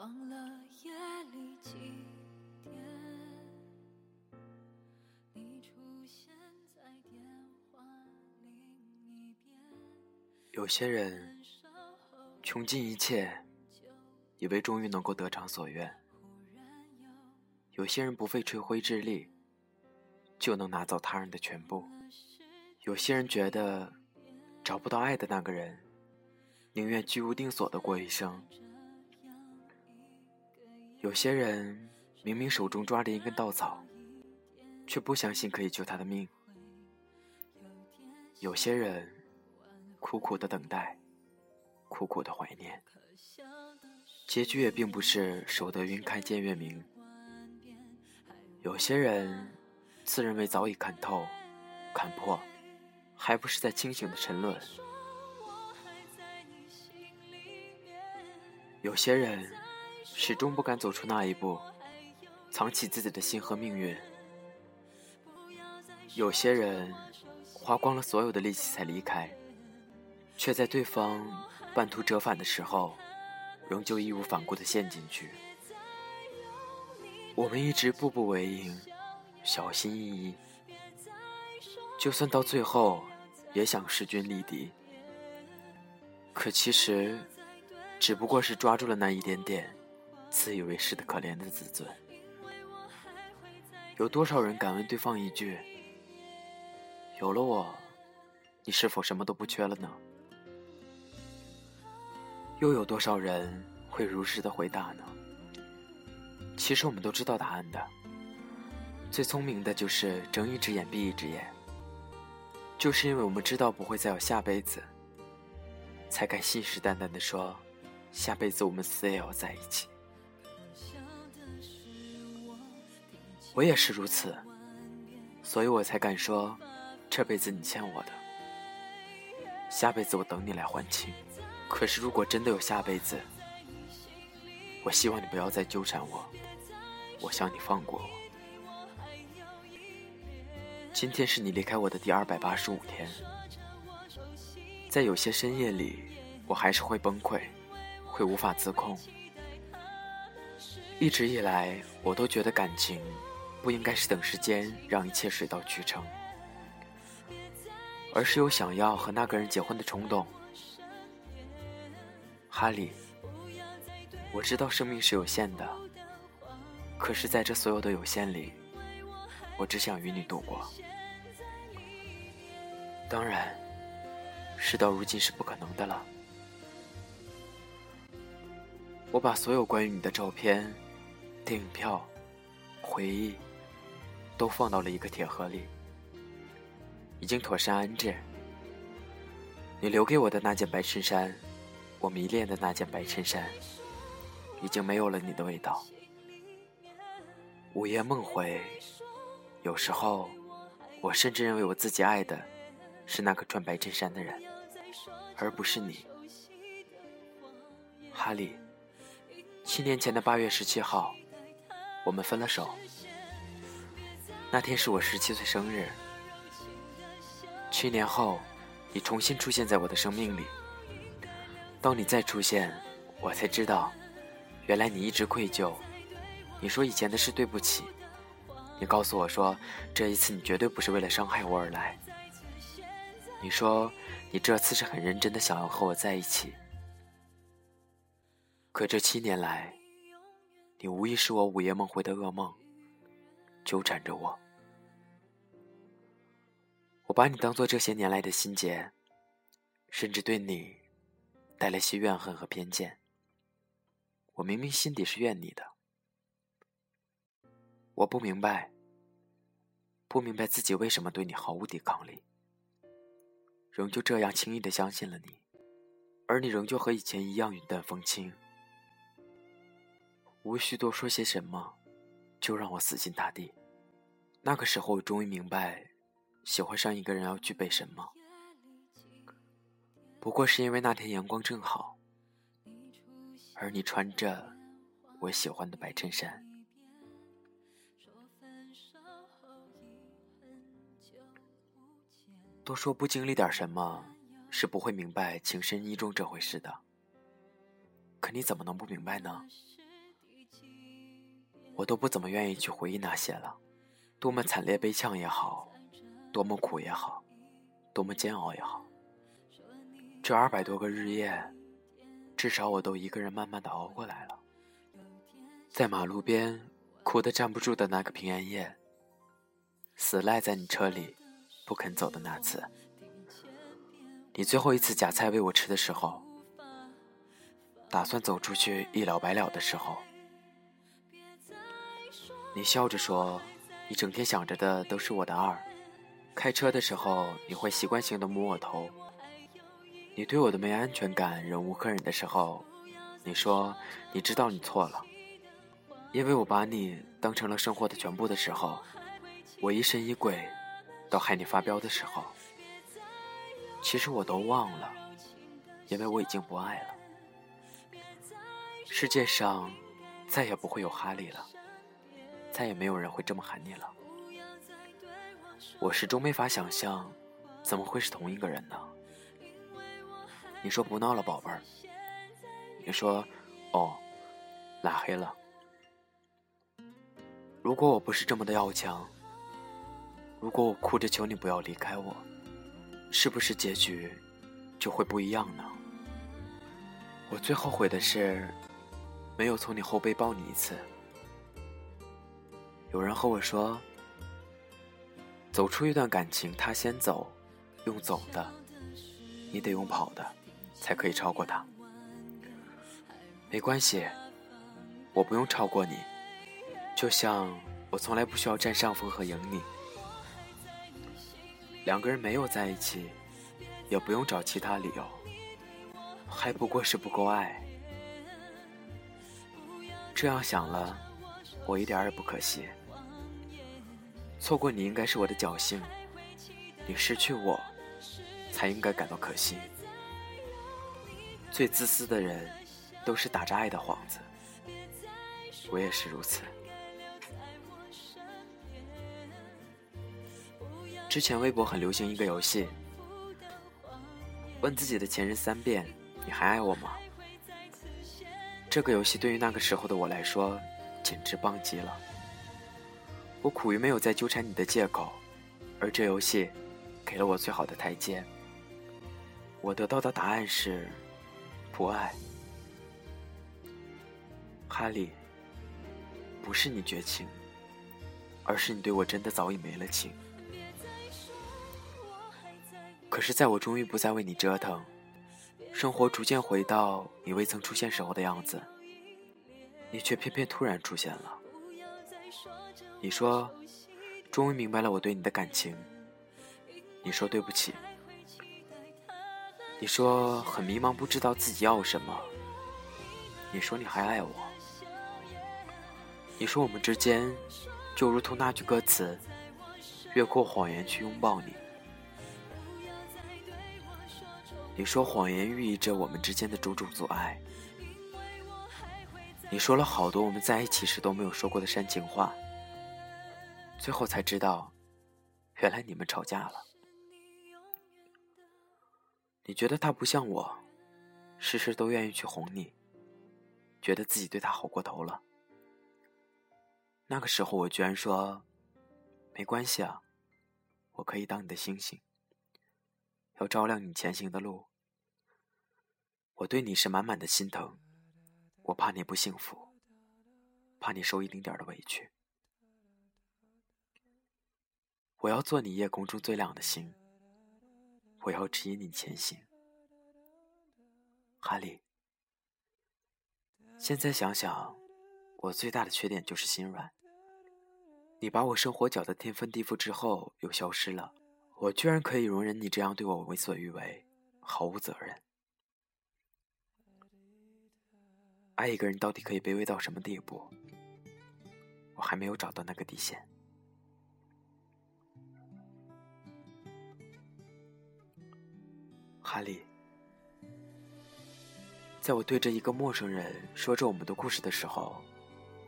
忘了夜里几点，你出现在电话另一边。有些人穷尽一切，以为终于能够得偿所愿；有些人不费吹灰之力，就能拿走他人的全部；有些人觉得找不到爱的那个人，宁愿居无定所的过一生。有些人明明手中抓着一根稻草，却不相信可以救他的命；有些人苦苦的等待，苦苦的怀念，结局也并不是守得云开见月明；有些人自认为早已看透、看破，还不是在清醒的沉沦；有些人。始终不敢走出那一步，藏起自己的心和命运。有些人花光了所有的力气才离开，却在对方半途折返的时候，仍旧义无反顾地陷进去。我们一直步步为营，小心翼翼，就算到最后也想势均力敌，可其实只不过是抓住了那一点点。自以为是的可怜的自尊，有多少人敢问对方一句：“有了我，你是否什么都不缺了呢？”又有多少人会如实的回答呢？其实我们都知道答案的。最聪明的就是睁一只眼闭一只眼，就是因为我们知道不会再有下辈子，才敢信誓旦旦的说：“下辈子我们死也要在一起。”我也是如此，所以我才敢说，这辈子你欠我的，下辈子我等你来还清。可是如果真的有下辈子，我希望你不要再纠缠我，我想你放过我。今天是你离开我的第二百八十五天，在有些深夜里，我还是会崩溃，会无法自控。一直以来，我都觉得感情。不应该是等时间让一切水到渠成，而是有想要和那个人结婚的冲动。哈利，我知道生命是有限的，可是在这所有的有限里，我只想与你度过。当然，事到如今是不可能的了。我把所有关于你的照片、电影票、回忆。都放到了一个铁盒里，已经妥善安置。你留给我的那件白衬衫，我迷恋的那件白衬衫，已经没有了你的味道。午夜梦回，有时候，我甚至认为我自己爱的，是那个穿白衬衫的人，而不是你，哈利。七年前的八月十七号，我们分了手。那天是我十七岁生日。七年后，你重新出现在我的生命里。当你再出现，我才知道，原来你一直愧疚。你说以前的事对不起，你告诉我说这一次你绝对不是为了伤害我而来。你说你这次是很认真的想要和我在一起。可这七年来，你无疑是我午夜梦回的噩梦。纠缠着我，我把你当做这些年来的心结，甚至对你带了些怨恨和偏见。我明明心底是怨你的，我不明白，不明白自己为什么对你毫无抵抗力，仍旧这样轻易的相信了你，而你仍旧和以前一样云淡风轻，无需多说些什么。就让我死心塌地。那个时候，我终于明白，喜欢上一个人要具备什么。不过是因为那天阳光正好，而你穿着我喜欢的白衬衫。都说不经历点什么，是不会明白情深意重这回事的。可你怎么能不明白呢？我都不怎么愿意去回忆那些了。多么惨烈悲怆也好，多么苦也好，多么煎熬也好，这二百多个日夜，至少我都一个人慢慢的熬过来了。在马路边哭得站不住的那个平安夜，死赖在你车里不肯走的那次，你最后一次夹菜喂我吃的时候，打算走出去一了百了的时候，你笑着说。你整天想着的都是我的二，开车的时候你会习惯性的摸我头。你对我的没安全感忍无可忍的时候，你说你知道你错了，因为我把你当成了生活的全部的时候，我疑神疑鬼到害你发飙的时候，其实我都忘了，因为我已经不爱了。世界上再也不会有哈利了。再也没有人会这么喊你了。我始终没法想象，怎么会是同一个人呢？你说不闹了，宝贝儿。你说，哦，拉黑了。如果我不是这么的要强，如果我哭着求你不要离开我，是不是结局就会不一样呢？我最后悔的是，没有从你后背抱你一次。有人和我说：“走出一段感情，他先走，用走的，你得用跑的，才可以超过他。没关系，我不用超过你，就像我从来不需要占上风和赢你。两个人没有在一起，也不用找其他理由，还不过是不够爱。这样想了，我一点也不可惜。”错过你应该是我的侥幸，你失去我，才应该感到可惜。最自私的人，都是打着爱的幌子，我也是如此。之前微博很流行一个游戏，问自己的前任三遍：“你还爱我吗？”这个游戏对于那个时候的我来说，简直棒极了。我苦于没有再纠缠你的借口，而这游戏给了我最好的台阶。我得到的答案是不爱。哈利，不是你绝情，而是你对我真的早已没了情。可是，在我终于不再为你折腾，生活逐渐回到你未曾出现时候的样子，你却偏偏突然出现了。你说，终于明白了我对你的感情。你说对不起。你说很迷茫，不知道自己要什么。你说你还爱我。你说我们之间就如同那句歌词：越过谎言去拥抱你。你说谎言寓意着我们之间的种种阻碍。你说了好多我们在一起时都没有说过的煽情话。最后才知道，原来你们吵架了。你觉得他不像我，事事都愿意去哄你，觉得自己对他好过头了。那个时候我居然说，没关系啊，我可以当你的星星，要照亮你前行的路。我对你是满满的心疼，我怕你不幸福，怕你受一丁点的委屈。我要做你夜空中最亮的星，我要指引你前行，哈利。现在想想，我最大的缺点就是心软。你把我生活搅得天翻地覆之后又消失了，我居然可以容忍你这样对我为所欲为，毫无责任。爱一个人到底可以卑微到什么地步？我还没有找到那个底线。哈利，在我对着一个陌生人说着我们的故事的时候，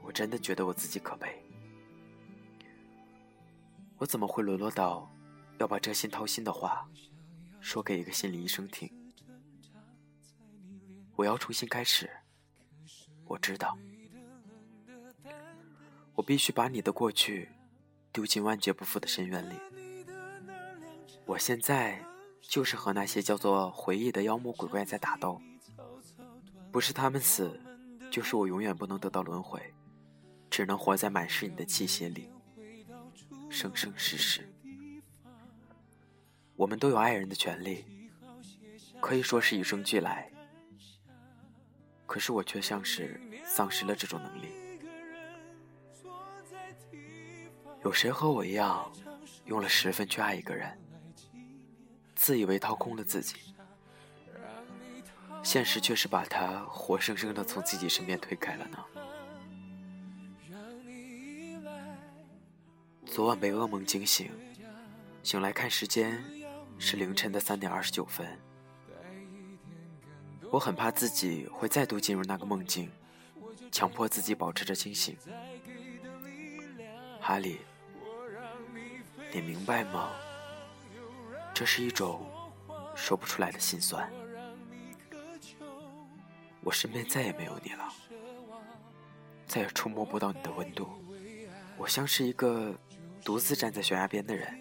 我真的觉得我自己可悲。我怎么会沦落到要把这心掏心的话说给一个心理医生听？我要重新开始。我知道，我必须把你的过去丢进万劫不复的深渊里。我现在就是和那些叫做回忆的妖魔鬼怪在打斗，不是他们死，就是我永远不能得到轮回，只能活在满是你的气息里，生生世世。我们都有爱人的权利，可以说是与生俱来。可是我却像是丧失了这种能力。有谁和我一样，用了十分去爱一个人，自以为掏空了自己，现实却是把他活生生的从自己身边推开了呢？昨晚被噩梦惊醒，醒来看时间。是凌晨的三点二十九分，我很怕自己会再度进入那个梦境，强迫自己保持着清醒。哈利，你明白吗？这是一种说不出来的心酸。我身边再也没有你了，再也触摸不到你的温度。我像是一个独自站在悬崖边的人。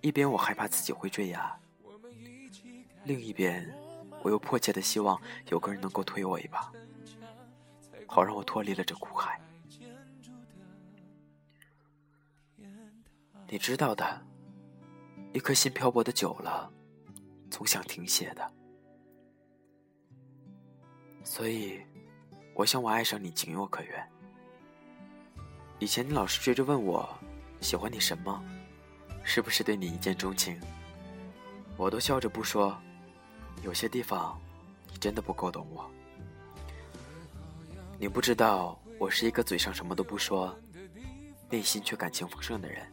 一边我害怕自己会坠崖，另一边我又迫切的希望有个人能够推我一把，好让我脱离了这苦海。你知道的，一颗心漂泊的久了，总想停歇的。所以，我想我爱上你情有可原。以前你老是追着问我，喜欢你什么？是不是对你一见钟情？我都笑着不说。有些地方，你真的不够懂我。你不知道，我是一个嘴上什么都不说，内心却感情丰盛的人。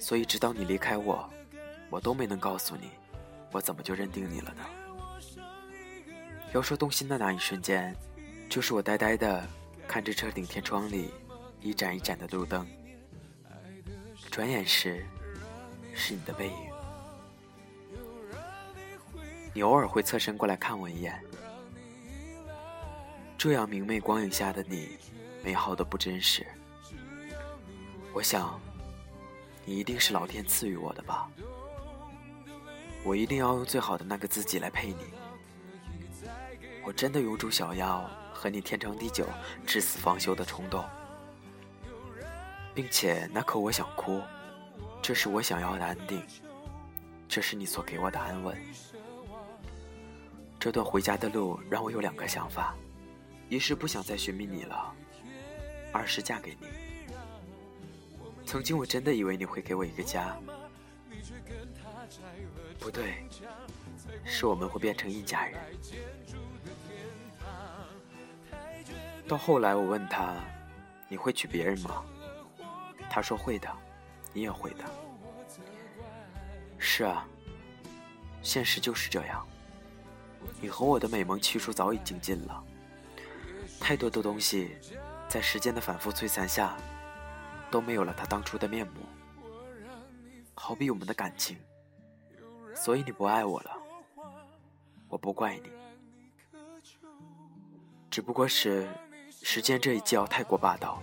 所以，直到你离开我，我都没能告诉你，我怎么就认定你了呢？要说动心的那一瞬间，就是我呆呆的看着车顶天窗里一盏一盏的路灯。转眼时，是你的背影。你偶尔会侧身过来看我一眼，这样明媚光影下的你，美好的不真实。我想，你一定是老天赐予我的吧。我一定要用最好的那个自己来配你。我真的有种想要，和你天长地久、至死方休的冲动。并且那刻我想哭，这是我想要的安定，这是你所给我的安稳。这段回家的路让我有两个想法：一是不想再寻觅你了；二是嫁给你。曾经我真的以为你会给我一个家，不对，是我们会变成一家人。到后来我问他：“你会娶别人吗？”他说会的，你也会的。是啊，现实就是这样。你和我的美梦去处早已经尽了，太多的东西，在时间的反复摧残下，都没有了他当初的面目。好比我们的感情，所以你不爱我了，我不怪你，只不过是时间这一跤太过霸道。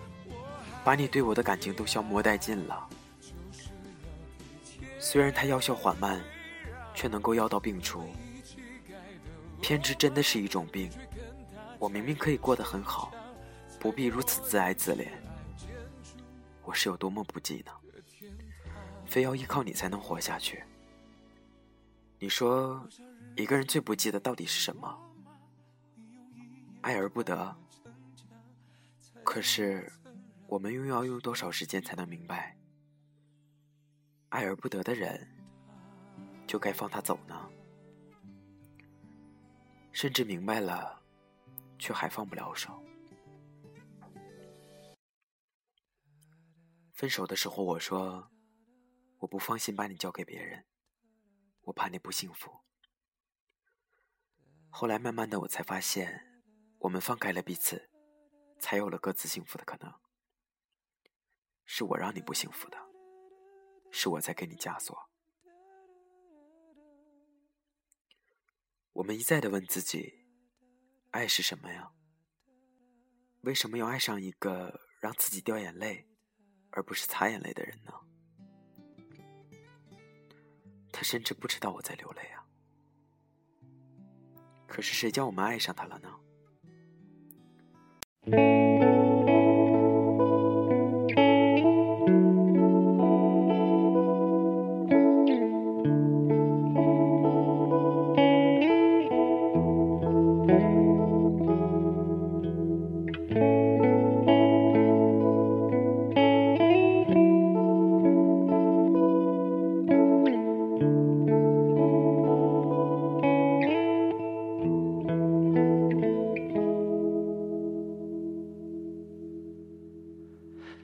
把你对我的感情都消磨殆尽了。虽然它药效缓慢，却能够药到病除。偏执真的是一种病。我明明可以过得很好，不必如此自哀自怜。我是有多么不济呢？非要依靠你才能活下去。你说，一个人最不济的到底是什么？爱而不得。可是。我们又要用多少时间才能明白，爱而不得的人，就该放他走呢？甚至明白了，却还放不了手。分手的时候，我说我不放心把你交给别人，我怕你不幸福。后来慢慢的，我才发现，我们放开了彼此，才有了各自幸福的可能。是我让你不幸福的，是我在给你枷锁。我们一再的问自己，爱是什么呀？为什么要爱上一个让自己掉眼泪，而不是擦眼泪的人呢？他甚至不知道我在流泪啊！可是谁叫我们爱上他了呢？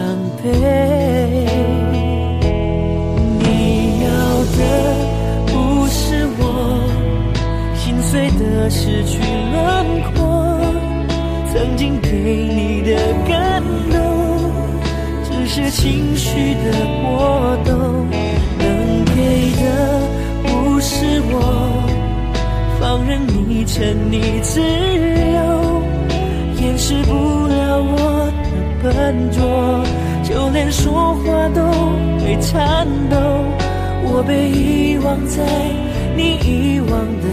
伤悲。你要的不是我心碎的失去轮廓，曾经给你的感动，只。是情绪的波动，能给的不是我放任你沉溺自由，掩饰不笨拙，就连说话都会颤抖。我被遗忘在你遗忘的